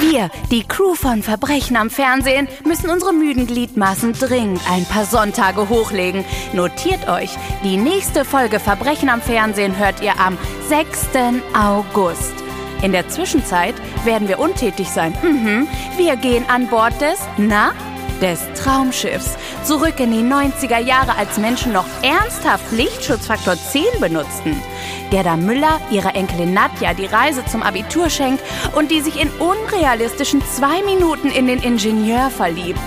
Wir, die Crew von Verbrechen am Fernsehen, müssen unsere müden Gliedmaßen dringend ein paar Sonntage hochlegen. Notiert euch, die nächste Folge Verbrechen am Fernsehen hört ihr am 6. August. In der Zwischenzeit werden wir untätig sein. Mhm. Wir gehen an Bord des, na, des Traumschiffs. Zurück in die 90er Jahre, als Menschen noch ernsthaft Lichtschutzfaktor 10 benutzten. Gerda Müller ihrer Enkelin Nadja die Reise zum Abitur schenkt und die sich in unrealistischen zwei Minuten in den Ingenieur verliebt.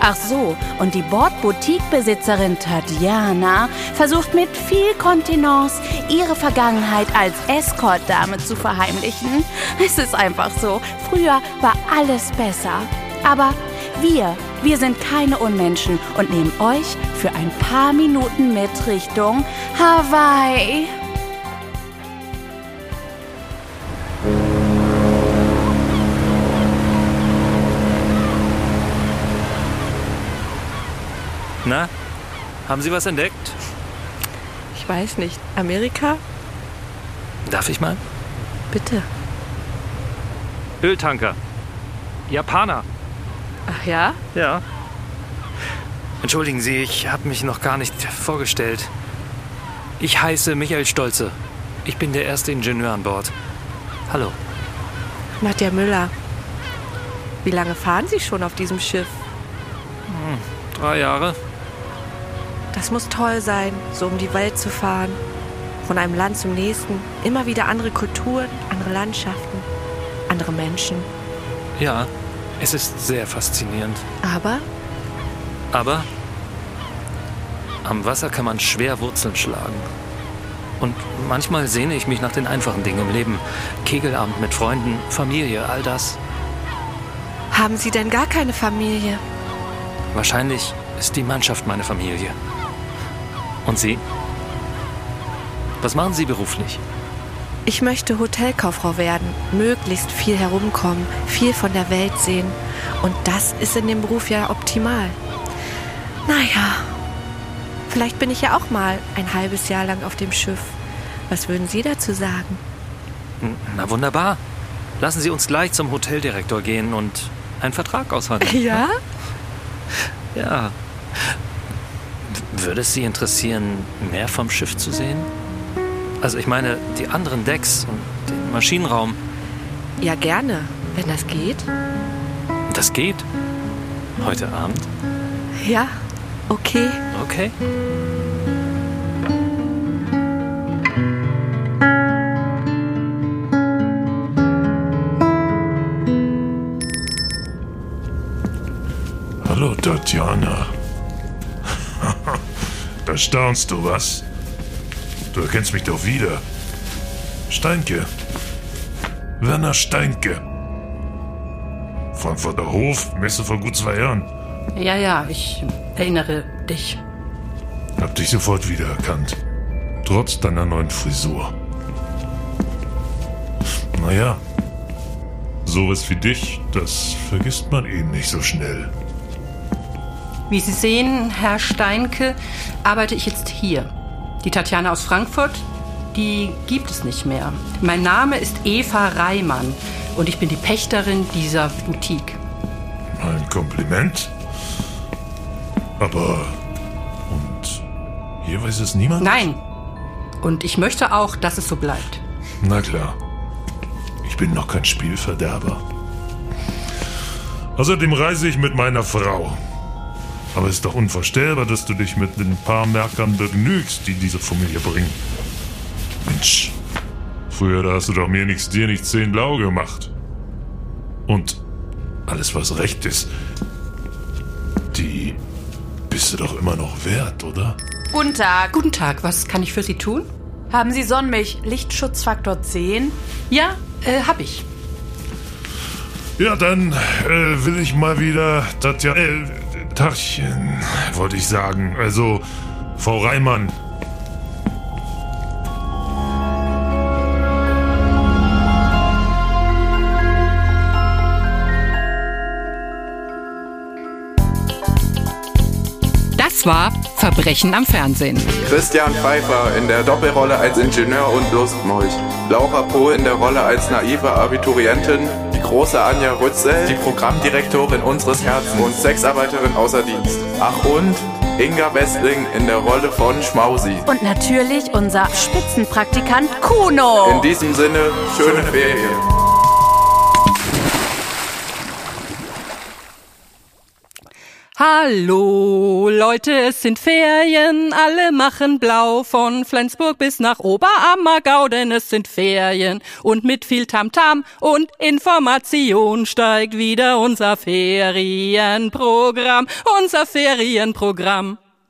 Ach so, und die Bordboutique-Besitzerin Tatjana versucht mit viel Kontenance ihre Vergangenheit als Escort-Dame zu verheimlichen. Es ist einfach so, früher war alles besser. Aber wir, wir sind keine Unmenschen und nehmen euch für ein paar Minuten mit Richtung Hawaii. Na, haben Sie was entdeckt? Ich weiß nicht. Amerika? Darf ich mal? Bitte. Öltanker. Japaner. Ach ja? Ja. Entschuldigen Sie, ich habe mich noch gar nicht vorgestellt. Ich heiße Michael Stolze. Ich bin der erste Ingenieur an Bord. Hallo. Nadja Müller. Wie lange fahren Sie schon auf diesem Schiff? Drei Jahre. Das muss toll sein, so um die Welt zu fahren. Von einem Land zum nächsten. Immer wieder andere Kulturen, andere Landschaften, andere Menschen. Ja, es ist sehr faszinierend. Aber Aber am Wasser kann man schwer Wurzeln schlagen. Und manchmal sehne ich mich nach den einfachen Dingen im Leben. Kegelabend mit Freunden, Familie, all das. haben Sie denn gar keine Familie? Wahrscheinlich ist die Mannschaft meine Familie. Und Sie? Was machen Sie beruflich? Ich möchte Hotelkauffrau werden, möglichst viel herumkommen, viel von der Welt sehen. Und das ist in dem Beruf ja optimal. Naja, vielleicht bin ich ja auch mal ein halbes Jahr lang auf dem Schiff. Was würden Sie dazu sagen? Na wunderbar. Lassen Sie uns gleich zum Hoteldirektor gehen und einen Vertrag aushandeln. Ja? Ja. Würde es Sie interessieren, mehr vom Schiff zu sehen? Also ich meine, die anderen Decks und den Maschinenraum. Ja, gerne, wenn das geht. Das geht. Heute Abend? Ja, okay. Okay. Hallo, Tatjana. da staunst du, was? Du erkennst mich doch wieder. Steinke. Werner Steinke. Frankfurter Hof, Messe vor gut zwei Jahren. Ja, ja, ich erinnere dich. Hab dich sofort wiedererkannt. Trotz deiner neuen Frisur. Naja. Sowas wie dich, das vergisst man eben nicht so schnell. Wie Sie sehen, Herr Steinke, arbeite ich jetzt hier. Die Tatjana aus Frankfurt, die gibt es nicht mehr. Mein Name ist Eva Reimann und ich bin die Pächterin dieser Boutique. Ein Kompliment. Aber. Und hier weiß es niemand? Nein. Und ich möchte auch, dass es so bleibt. Na klar. Ich bin noch kein Spielverderber. Außerdem reise ich mit meiner Frau. Aber es ist doch unvorstellbar, dass du dich mit den paar Merkern begnügst, die diese Familie bringen. Mensch, früher da hast du doch mir nichts, dir nichts, zehn blau gemacht. Und alles, was recht ist, die bist du doch immer noch wert, oder? Guten Tag. Guten Tag, was kann ich für Sie tun? Haben Sie Sonnenmilch Lichtschutzfaktor 10? Ja, äh, hab ich. Ja, dann äh, will ich mal wieder Tatja... Äh, Tachchen, wollte ich sagen. Also, Frau Reimann. Das war Verbrechen am Fernsehen. Christian Pfeiffer in der Doppelrolle als Ingenieur und Lustmolch. Laura Pohl in der Rolle als naive Abiturientin. Große Anja Rützel, die Programmdirektorin unseres Herzens und Sexarbeiterin außer Dienst. Ach und Inga Westling in der Rolle von Schmausi. Und natürlich unser Spitzenpraktikant Kuno. In diesem Sinne, schöne Ferien. Hallo Leute, es sind Ferien, alle machen blau von Flensburg bis nach Oberammergau, denn es sind Ferien und mit viel Tamtam -Tam und Information steigt wieder unser Ferienprogramm, unser Ferienprogramm.